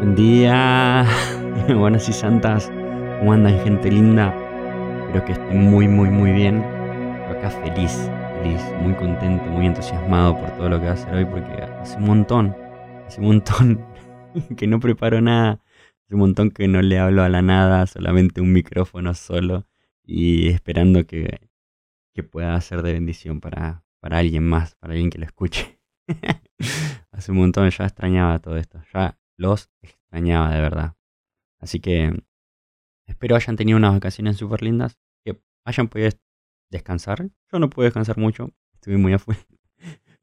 Buen día, buenas y santas, ¿cómo andan gente linda? Espero que estén muy, muy, muy bien. Yo acá feliz, feliz, muy contento, muy entusiasmado por todo lo que va a hacer hoy porque hace un montón, hace un montón que no preparo nada, hace un montón que no le hablo a la nada, solamente un micrófono solo y esperando que, que pueda ser de bendición para, para alguien más, para alguien que lo escuche. hace un montón ya extrañaba todo esto, ya los extrañaba de verdad. Así que espero hayan tenido unas vacaciones súper lindas, que hayan podido descansar. Yo no pude descansar mucho, estuve muy afuera,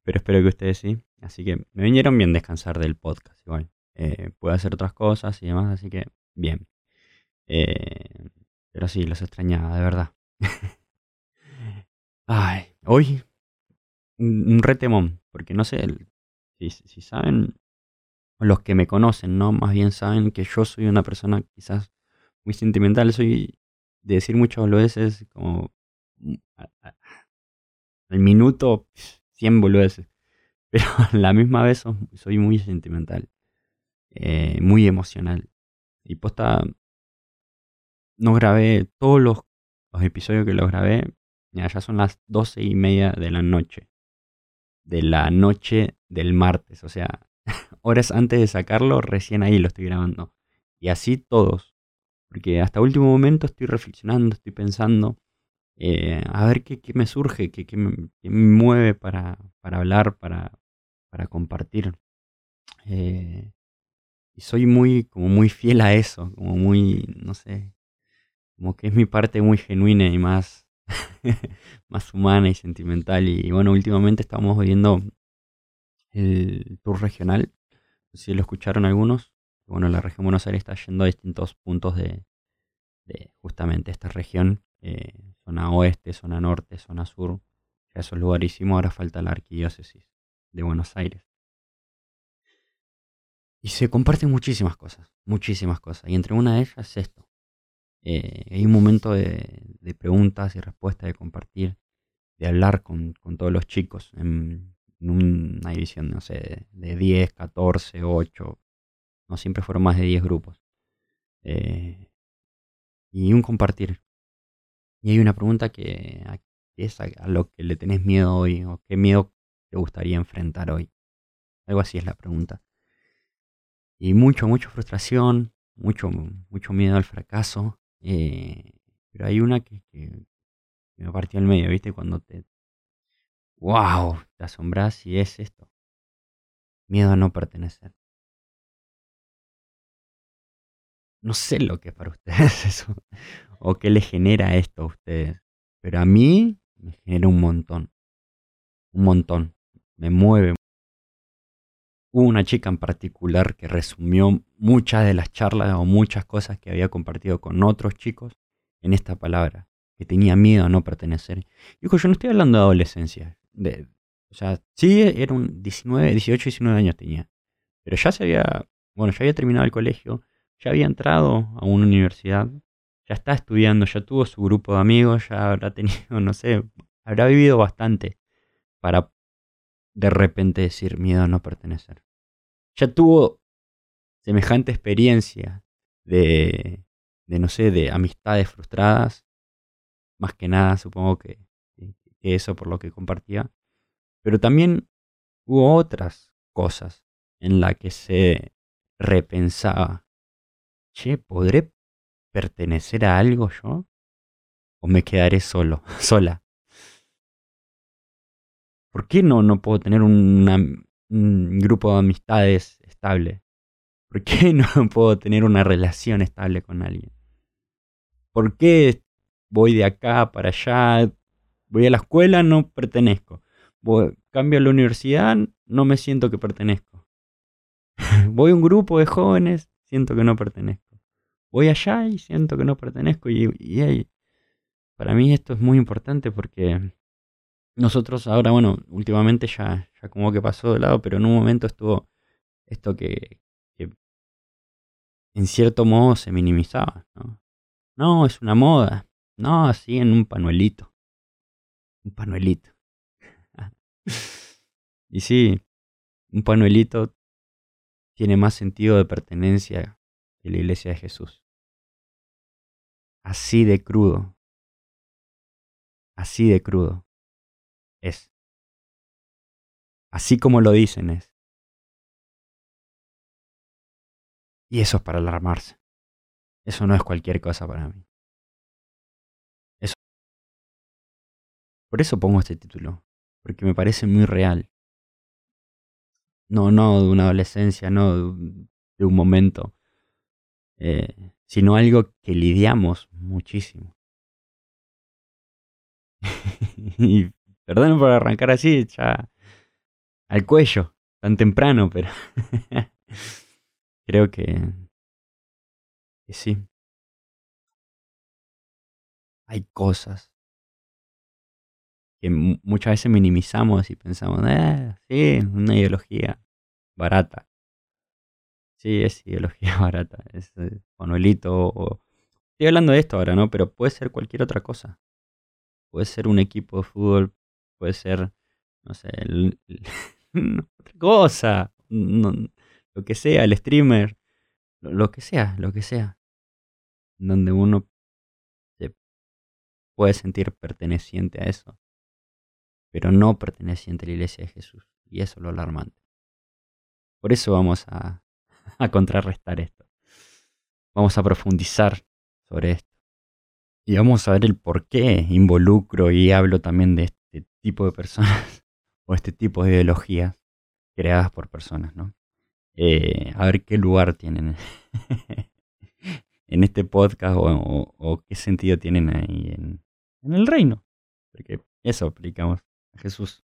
pero espero que ustedes sí. Así que me vinieron bien descansar del podcast igual. Eh, hacer otras cosas y demás, así que bien. Eh, pero sí, los extrañaba, de verdad. Ay, hoy un retemón, porque no sé si, si saben los que me conocen, ¿no? Más bien saben que yo soy una persona quizás muy sentimental, soy de decir muchas boludeces, como mm, al minuto 100 boludeces, pero a la misma vez soy muy sentimental, eh, muy emocional. Y posta, no grabé todos los, los episodios que los grabé, ya, ya son las doce y media de la noche, de la noche del martes, o sea, horas antes de sacarlo, recién ahí lo estoy grabando. Y así todos. Porque hasta último momento estoy reflexionando, estoy pensando, eh, a ver qué, me surge, qué, me, mueve para, para hablar, para, para compartir. Eh, y soy muy, como muy fiel a eso, como muy, no sé, como que es mi parte muy genuina y más, más humana y sentimental. Y, bueno, últimamente estamos viendo el tour regional si lo escucharon algunos, bueno, la región Buenos Aires está yendo a distintos puntos de, justamente esta región, eh, zona oeste, zona norte, zona sur. Ya esos lugares hicimos, ahora falta la arquidiócesis de Buenos Aires. Y se comparten muchísimas cosas, muchísimas cosas. Y entre una de ellas es esto. Eh, hay un momento de, preguntas y respuestas, de compartir, de hablar con, todos los chicos. En una división, no sé, de 10, 14, 8. No siempre fueron más de 10 grupos. Eh, y un compartir. Y hay una pregunta que, es a, lo que le tenés miedo hoy o qué miedo te gustaría enfrentar hoy. Algo así es la pregunta. Y mucho, mucha frustración, mucho, mucho miedo al fracaso. Eh, pero hay una que, que, me partió al medio, ¿viste? Cuando te, ¡Wow! Te asombras y es esto. Miedo a no pertenecer. No sé lo que es para ustedes eso. O qué le genera esto a ustedes. Pero a mí me genera un montón. Un montón. Me mueve. Hubo una chica en particular que resumió muchas de las charlas o muchas cosas que había compartido con otros chicos en esta palabra, que tenía miedo a no pertenecer. Dijo, yo no estoy hablando de adolescencia, o sea, sí, era un 19, 18, 19 años tenía. Pero ya se había, bueno, ya había terminado el colegio, ya había entrado a una universidad, ya está estudiando, ya tuvo su grupo de amigos, ya habrá tenido, no sé, habrá vivido bastante para de repente decir miedo a no pertenecer. Ya tuvo semejante experiencia de, de no sé, de amistades frustradas, más que nada supongo que eso por lo que compartía. Pero también hubo otras cosas en las que se repensaba. Che, ¿podré pertenecer a algo yo? ¿O me quedaré solo, sola? ¿Por qué no, no puedo tener un grupo de amistades estable? ¿Por qué no puedo tener una relación estable con alguien? ¿Por qué voy de acá para allá Voy a la escuela, no pertenezco. Voy, cambio a la universidad, no me siento que pertenezco. Voy a un grupo de jóvenes, siento que no pertenezco. Voy allá y siento que no pertenezco. Y, para mí esto es muy importante porque nosotros ahora, bueno, últimamente ya, ya como que pasó de lado, pero en un momento estuvo esto que, en cierto modo se minimizaba. ¿no? no, es una moda. No, así en un panuelito un panuelito. y sí, un panuelito tiene más sentido de pertenencia que la iglesia de Jesús. Así de crudo. Así de crudo. Es. Así como lo dicen es. Y eso es para alarmarse. Eso no es cualquier cosa para mí. Por eso pongo este título. Porque me parece muy real. No, no de una adolescencia, no de un, momento. Eh, sino algo que lidiamos muchísimo. y perdón por arrancar así, ya al cuello, tan temprano, pero creo que, que sí. Hay cosas que muchas veces minimizamos y pensamos, eh, sí, una ideología barata. Sí, es ideología barata. Es eh, Manuelito o... Estoy hablando de esto ahora, ¿no? Pero puede ser cualquier otra cosa. Puede ser un equipo de fútbol, puede ser, no sé, otra cosa. lo que sea, el streamer, lo, que sea, lo que sea. Donde uno se puede sentir perteneciente a eso. Pero no perteneciente a la iglesia de Jesús. Y eso es lo alarmante. Por eso vamos a, contrarrestar esto. Vamos a profundizar sobre esto. Y vamos a ver el por qué involucro y hablo también de este tipo de personas o este tipo de ideologías creadas por personas, ¿no? Eh, a ver qué lugar tienen en este podcast o, qué sentido tienen ahí en, en el reino. Porque eso aplicamos Jesús,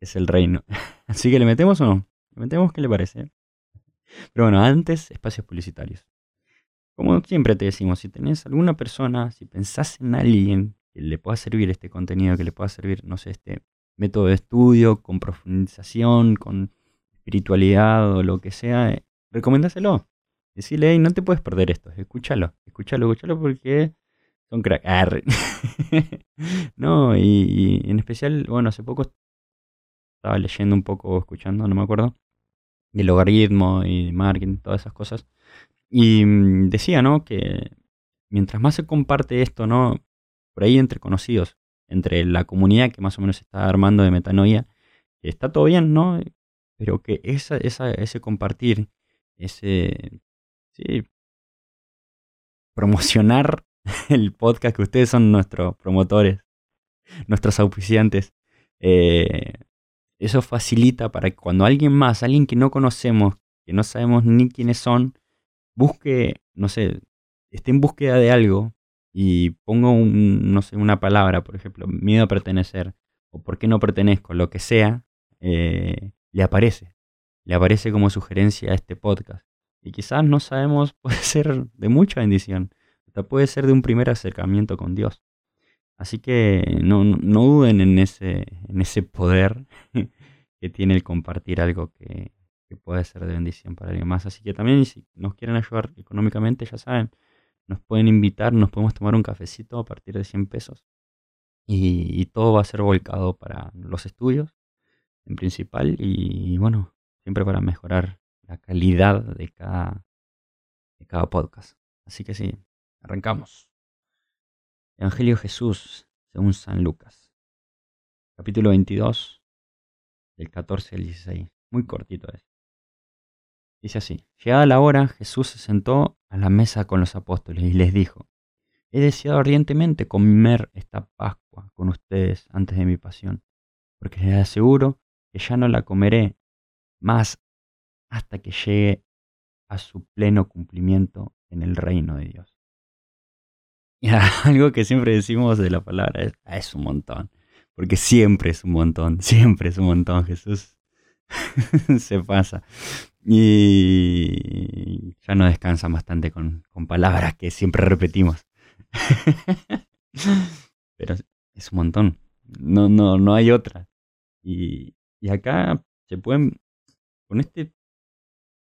es el reino. Así que le metemos o no? ¿Le metemos qué le parece? Pero bueno, antes, espacios publicitarios. Como siempre te decimos, si tenés alguna persona, si pensás en alguien que le pueda servir este contenido, que le pueda servir, no sé, este método de estudio, con profundización, con espiritualidad o lo que sea, eh, recomendáselo. Decirle, hey, no te puedes perder esto, escúchalo, escúchalo, escúchalo porque son crack. no, y, en especial, bueno, hace poco estaba leyendo un poco, escuchando, no me acuerdo, el logaritmo y marketing, todas esas cosas. Y mm, decía, ¿no? Que mientras más se comparte esto, ¿no? Por ahí entre conocidos, entre la comunidad que más o menos se está armando de metanoia, está todo bien, ¿no? Pero que esa, esa, ese compartir, ese, sí, promocionar el podcast, que ustedes son nuestros promotores, nuestros auspiciantes, eh, eso facilita para que cuando alguien más, alguien que no conocemos, que no sabemos ni quiénes son, busque, no sé, esté en búsqueda de algo y pongo un, no sé, una palabra, por ejemplo, miedo a pertenecer, o por qué no pertenezco, lo que sea, eh, le aparece. Le aparece como sugerencia a este podcast. Y quizás no sabemos, puede ser de mucha bendición. Puede ser de un primer acercamiento con Dios. Así que no, no duden en ese, en ese poder que tiene el compartir algo que, puede ser de bendición para alguien más. Así que también si nos quieren ayudar económicamente, ya saben, nos pueden invitar, nos podemos tomar un cafecito a partir de 100 pesos. Y, todo va a ser volcado para los estudios en principal y, bueno, siempre para mejorar la calidad de cada, de cada podcast. Así que sí, arrancamos. Evangelio Jesús, según San Lucas. Capítulo 22, del 14 al 16. Muy cortito es. Dice así, llegada la hora, Jesús se sentó a la mesa con los apóstoles y les dijo, he deseado ardientemente comer esta Pascua con ustedes antes de mi pasión, porque les aseguro que ya no la comeré más hasta que llegue a su pleno cumplimiento en el reino de Dios. Algo que siempre decimos de la palabra es, ah, es un montón. Porque siempre es un montón, siempre es un montón, Jesús. Se pasa. Y ya no descansa bastante con, palabras que siempre repetimos. Pero es un montón. No, no, no hay otra. Y, y acá se pueden, con este,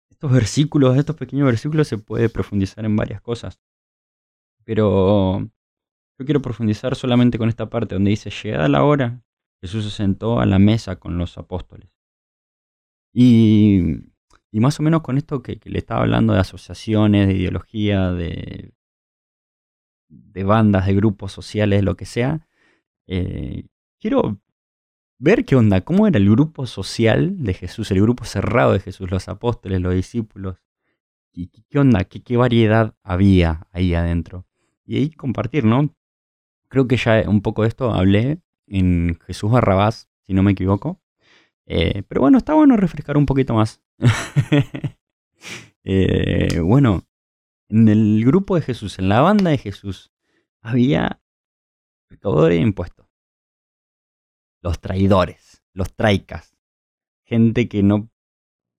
estos versículos, estos pequeños versículos, se puede profundizar en varias cosas. Pero yo quiero profundizar solamente con esta parte donde dice, llegada la hora, Jesús se sentó a la mesa con los apóstoles. Y, Y más o menos con esto que, le estaba hablando de asociaciones, de ideología, de, de bandas, de grupos sociales, lo que sea, eh, quiero ver qué onda, cómo era el grupo social de Jesús, el grupo cerrado de Jesús, los apóstoles, los discípulos. ¿Qué, qué onda? ¿Qué, ¿Qué variedad había ahí adentro? Y ahí compartir, ¿no? Creo que ya un poco de esto hablé en Jesús Barrabás, si no me equivoco. Eh, pero bueno, está bueno refrescar un poquito más. Eh, bueno, en el grupo de Jesús, en la banda de Jesús, había recaudadores de impuestos. Los traidores, los traicas. Gente que no,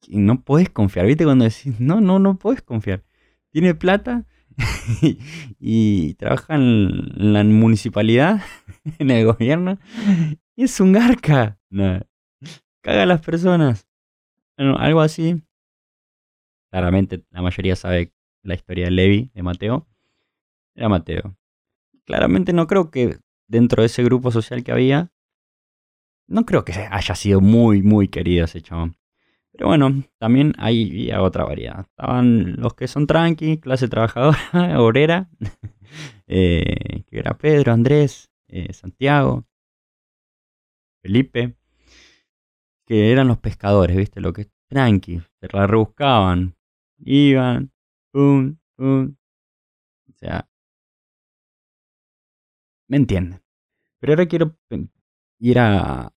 que no puedes confiar. ¿Viste cuando decís, no, no, no puedes confiar? Tiene plata y, trabaja en la municipalidad, en el gobierno, y es un garca. caga a las personas. Algo así. Claramente la mayoría sabe la historia de Levi, de Mateo. Era Mateo. Claramente no creo que dentro de ese grupo social que había, no creo que haya sido muy, muy querido ese chabón. Pero bueno, también hay otra variedad. Estaban los que son tranqui, clase trabajadora, obrera, eh, que era Pedro, Andrés, eh, Santiago, Felipe, que eran los pescadores, ¿viste? Lo que es tranqui, se la rebuscaban, iban, pum, pum. O sea, me entienden. Pero ahora quiero ir a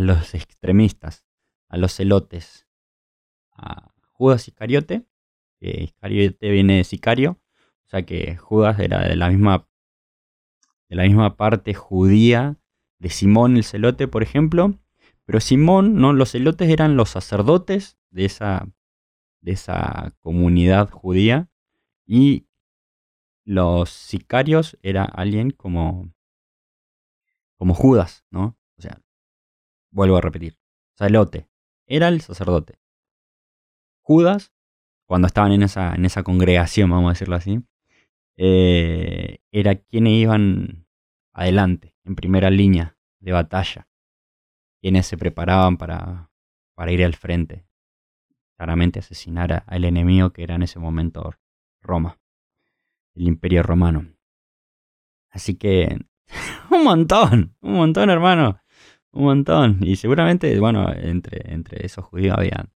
los extremistas a los celotes, a Judas Iscariote, que Iscariote viene de sicario, o sea que Judas era de la misma, de la misma parte judía de Simón el celote, por ejemplo, pero Simón, no, los celotes eran los sacerdotes de esa, de esa comunidad judía y los sicarios era alguien como, como Judas, ¿no? O sea, vuelvo a repetir, celote, era el sacerdote. Judas, cuando estaban en esa, en esa congregación, vamos a decirlo así, eh, era quienes iban adelante, en primera línea de batalla, quienes se preparaban para, para ir al frente, claramente asesinar al enemigo que era en ese momento Roma, el imperio romano. Así que, un montón, un montón hermano. Un montón. Y seguramente, bueno, entre, entre esos judíos había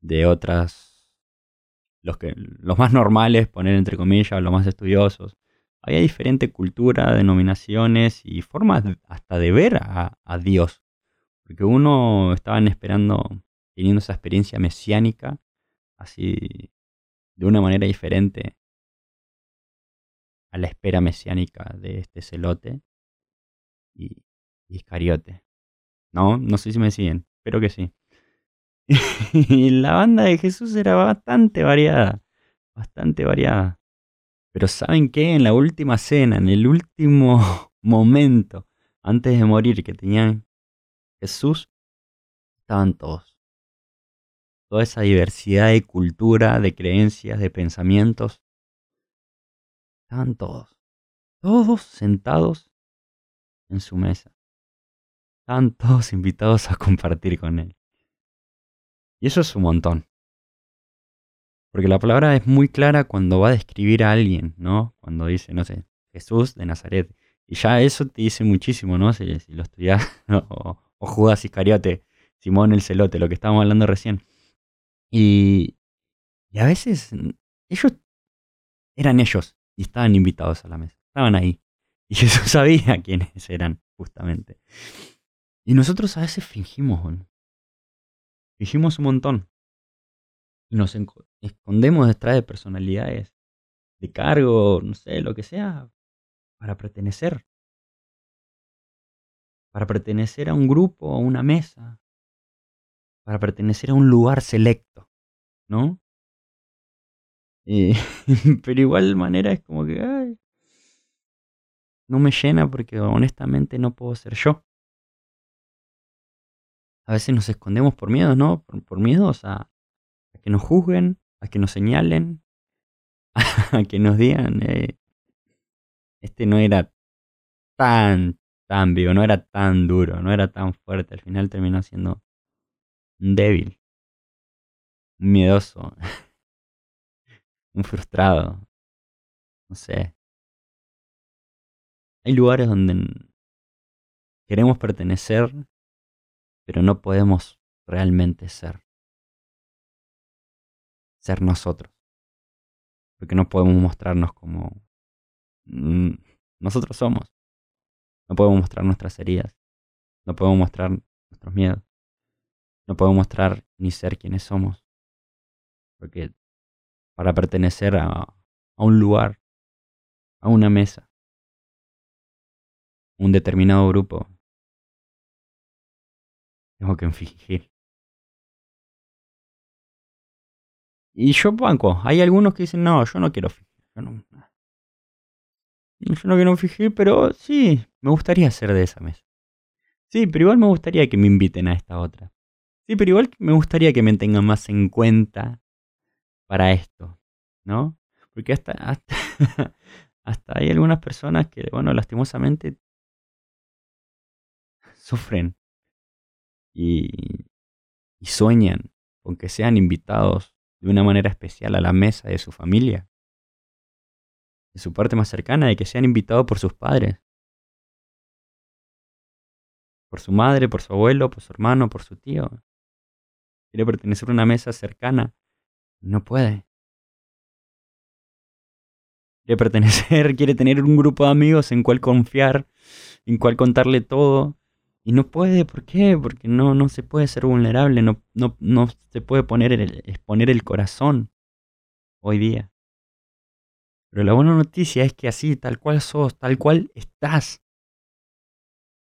de otras. Los, que, los más normales, poner entre comillas, los más estudiosos. Había diferente cultura, denominaciones y formas hasta de ver a, a Dios. Porque uno estaban esperando, teniendo esa experiencia mesiánica, así de una manera diferente a la espera mesiánica de este celote y Iscariote. No, no sé si me siguen, espero que sí. y la banda de Jesús era bastante variada, bastante variada. Pero ¿saben qué? En la última cena, en el último momento, antes de morir, que tenían Jesús, estaban todos. Toda esa diversidad de cultura, de creencias, de pensamientos. Estaban todos. Todos sentados en su mesa. Estaban todos invitados a compartir con él. Y eso es un montón. Porque la palabra es muy clara cuando va a describir a alguien, ¿no? Cuando dice, no sé, Jesús de Nazaret. Y ya eso te dice muchísimo, ¿no? Si, lo estudias, o, Judas Iscariote, Simón el Celote, lo que estábamos hablando recién. Y, y a veces ellos eran ellos y estaban invitados a la mesa. Estaban ahí. Y Jesús sabía quiénes eran, justamente. Y nosotros a veces fingimos, fingimos un montón. Y nos escondemos detrás de personalidades, de cargo, no sé, lo que sea, para pertenecer. Para pertenecer a un grupo, a una mesa. Para pertenecer a un lugar selecto, ¿no? pero igual manera es como que, ay, no me llena porque honestamente no puedo ser yo. A veces nos escondemos por miedo, ¿no? Por, miedos a, que nos juzguen, a que nos señalen, a que nos digan, eh, este no era tan, tan vivo, no era tan duro, no era tan fuerte. Al final terminó siendo débil. miedoso, un frustrado, no sé. Hay lugares donde queremos pertenecer, pero no podemos realmente ser. Ser nosotros. Porque no podemos mostrarnos como mm, nosotros somos. No podemos mostrar nuestras heridas. No podemos mostrar nuestros miedos. No podemos mostrar ni ser quienes somos. Porque para pertenecer a, a un lugar, a una mesa, un determinado grupo, tengo que fingir. Y yo banco. Hay algunos que dicen, no, yo no quiero fingir. Yo no, quiero fingir, pero sí, me gustaría ser de esa mesa. Sí, pero igual me gustaría que me inviten a esta otra. Sí, pero igual me gustaría que me tengan más en cuenta para esto, ¿no? Porque hasta, hasta hay algunas personas que, bueno, lastimosamente sufren y, y sueñan con que sean invitados de una manera especial a la mesa de su familia, de su parte más cercana, de que sean invitados por sus padres, por su madre, por su abuelo, por su hermano, por su tío quiere pertenecer a una mesa cercana no puede. Quiere pertenecer, quiere tener un grupo de amigos en cual confiar, en cual contarle todo. Y no puede, ¿por qué? Porque no, no se puede ser vulnerable, no, no, no se puede poner el, exponer el corazón hoy día. Pero la buena noticia es que así, tal cual sos, tal cual estás,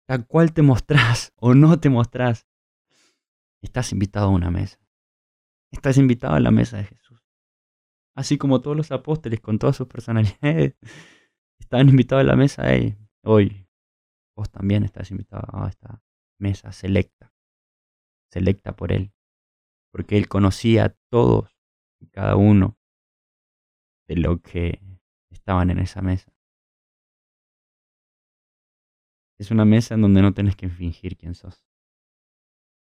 tal cual te mostrás o no te mostrás, estás invitado a una mesa. Estás invitado a la mesa de Jesús. Así como todos los apóstoles con todas sus personalidades estaban invitados a la mesa de Hoy vos también estás invitado a esta mesa selecta. Selecta por Él. Porque Él conocía a todos y cada uno de lo que estaban en esa mesa. Es una mesa en donde no tenés que fingir quién sos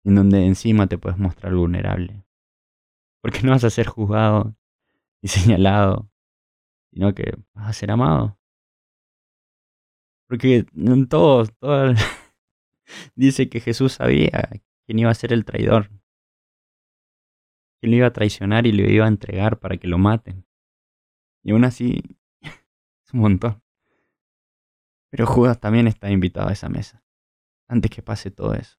en donde encima te puedes mostrar vulnerable. Porque no vas a ser juzgado y señalado, sino que vas a ser amado. Porque en todo dice que Jesús sabía quién iba a ser el traidor, quién lo iba a traicionar y le iba a entregar para que lo maten. Y aún así, es un montón. Pero Judas también está invitado a esa mesa, antes que pase todo eso.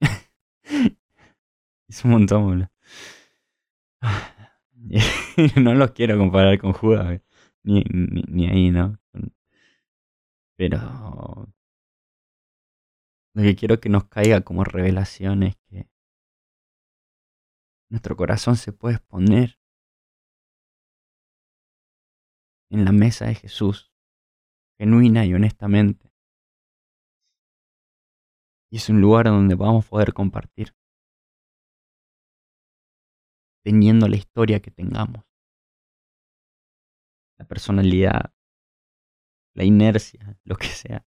Es un montón, boludo. no los quiero comparar con Judas, ni, ni, ni, ahí, ¿no? Pero lo que quiero que nos caiga como revelación es que nuestro corazón se puede exponer en la mesa de Jesús, genuina y honestamente. Y es un lugar donde vamos a poder compartir teniendo la historia que tengamos. La personalidad, la inercia, lo que sea.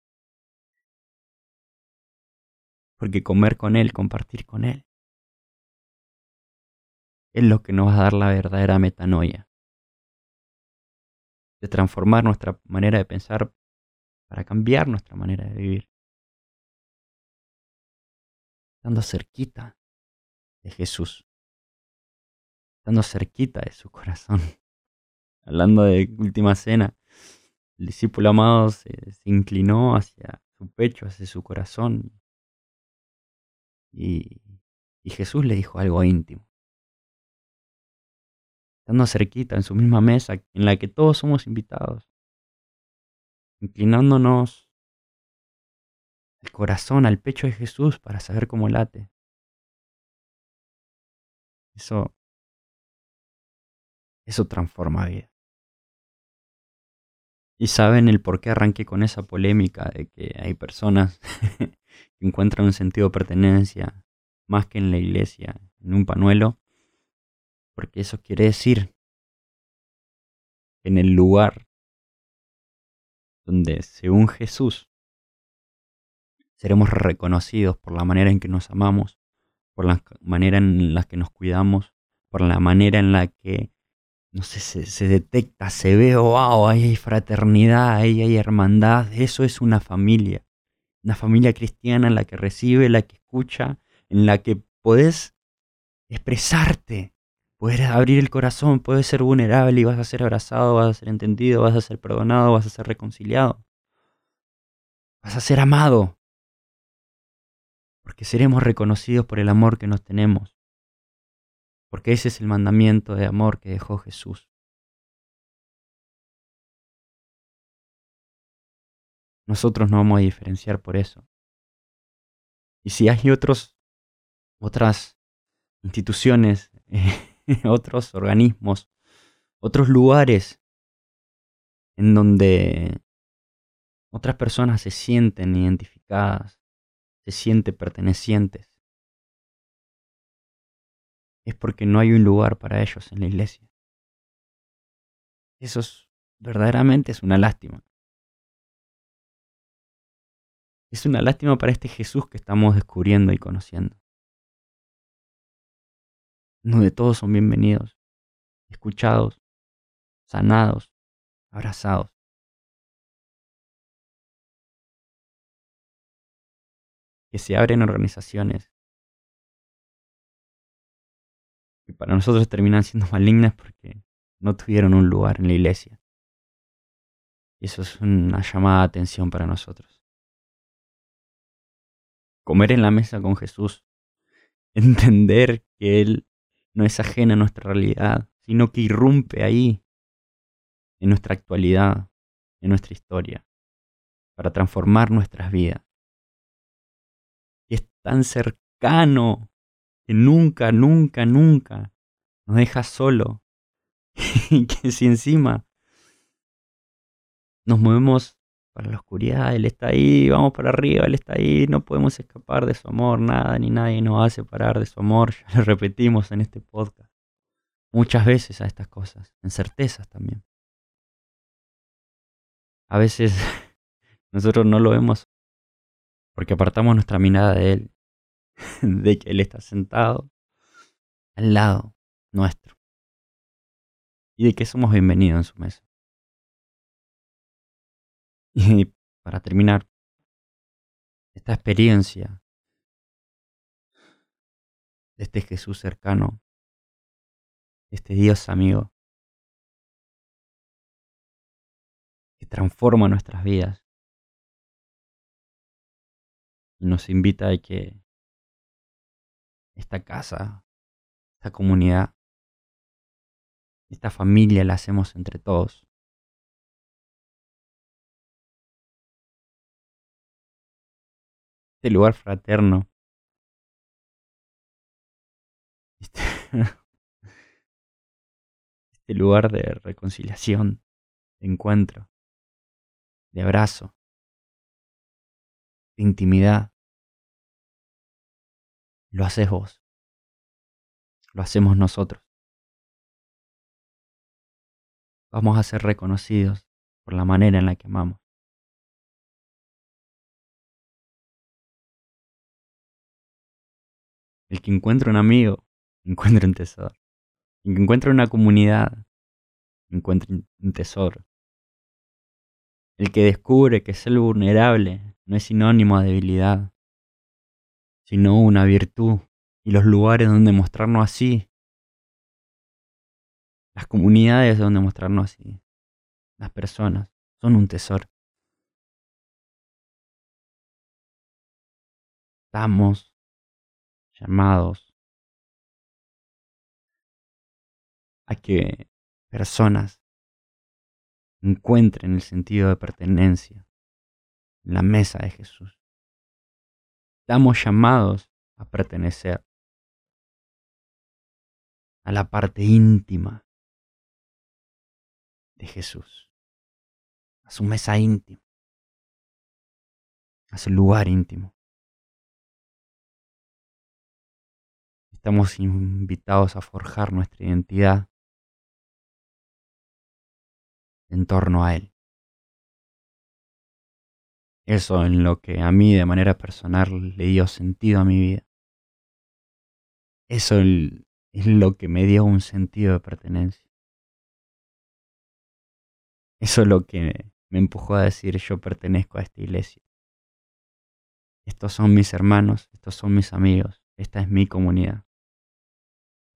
Porque comer con Él, compartir con Él, es lo que nos va a dar la verdadera metanoia. De transformar nuestra manera de pensar para cambiar nuestra manera de vivir. Estando cerquita de Jesús estando cerquita de su corazón. Hablando de última cena, el discípulo amado se, inclinó hacia su pecho, hacia su corazón. Y, y Jesús le dijo algo íntimo. Estando cerquita, en su misma mesa, en la que todos somos invitados. Inclinándonos el corazón al pecho de Jesús para saber cómo late. Eso eso transforma vida. Y saben el por qué arranqué con esa polémica de que hay personas que encuentran un sentido de pertenencia más que en la iglesia, en un panuelo, porque eso quiere decir que en el lugar donde, según Jesús, seremos reconocidos por la manera en que nos amamos, por la manera en la que nos cuidamos, por la manera en la que, no sé, se, detecta, se ve, wow, ahí hay fraternidad, ahí hay hermandad, eso es una familia, una familia cristiana en la que recibe, la que escucha, en la que podés expresarte, puedes abrir el corazón, puedes ser vulnerable y vas a ser abrazado, vas a ser entendido, vas a ser perdonado, vas a ser reconciliado. Vas a ser amado. Porque seremos reconocidos por el amor que nos tenemos. Porque ese es el mandamiento de amor que dejó Jesús. Nosotros no vamos a diferenciar por eso. Y si hay otros, otras instituciones, otros organismos, otros lugares en donde otras personas se sienten identificadas, se sienten pertenecientes. Es porque no hay un lugar para ellos en la iglesia. Eso es, verdaderamente es una lástima. Es una lástima para este Jesús que estamos descubriendo y conociendo donde todos son bienvenidos, escuchados, sanados, abrazados. Que se abren organizaciones que para nosotros terminan siendo malignas porque no tuvieron un lugar en la iglesia. Y eso es una llamada de atención para nosotros. Comer en la mesa con Jesús, entender que Él no es ajena a nuestra realidad, sino que irrumpe ahí, en nuestra actualidad, en nuestra historia, para transformar nuestras vidas. Y es tan cercano que nunca, nunca, nunca nos deja solo. y que si encima nos movemos para la oscuridad, Él está ahí, vamos para arriba, Él está ahí, no podemos escapar de su amor, nada ni nadie nos va a separar de su amor, ya lo repetimos en este podcast muchas veces a estas cosas, en certezas también. A veces nosotros no lo vemos porque apartamos nuestra mirada de Él, de que Él está sentado al lado nuestro y de que somos bienvenidos en su mesa. Y para terminar, esta experiencia de este Jesús cercano, este Dios amigo, que transforma nuestras vidas y nos invita a que esta casa, esta comunidad, esta familia la hacemos entre todos. este lugar fraterno. Este, este, lugar de reconciliación, de encuentro, de abrazo, de intimidad. Lo haces vos. Lo hacemos nosotros. Vamos a ser reconocidos por la manera en la que amamos. El que encuentra un amigo, encuentra un tesoro. El que encuentra una comunidad, encuentra un tesoro. El que descubre que ser vulnerable no es sinónimo de debilidad, sino una virtud y los lugares donde mostrarnos así. Las comunidades donde mostrarnos así. Las personas son un tesoro. Estamos llamados a que personas encuentren el sentido de pertenencia en la mesa de Jesús. Estamos llamados a pertenecer a la parte íntima de Jesús, a su mesa íntima, a su lugar íntimo. Estamos invitados a forjar nuestra identidad en torno a Él. Eso en lo que a mí de manera personal le dio sentido a mi vida. Eso es lo que me dio un sentido de pertenencia. Eso es lo que me empujó a decir yo pertenezco a esta iglesia. Estos son mis hermanos, estos son mis amigos, esta es mi comunidad.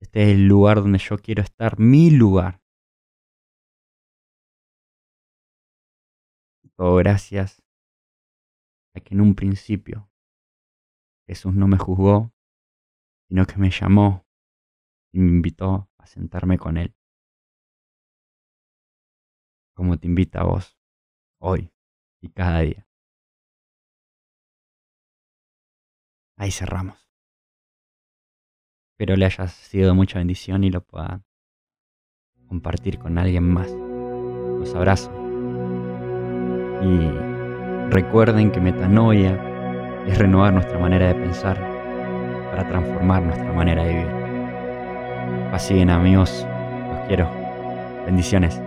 Este es el lugar donde yo quiero estar, mi lugar. Gracias a que en un principio Jesús no me juzgó, sino que me llamó y me invitó a sentarme con Él. Como te invita a vos, hoy y cada día. Ahí cerramos. Espero le haya sido mucha bendición y lo pueda compartir con alguien más. Los abrazo. Y recuerden que metanoia es renovar nuestra manera de pensar para transformar nuestra manera de vivir. Así bien amigos, los quiero. Bendiciones.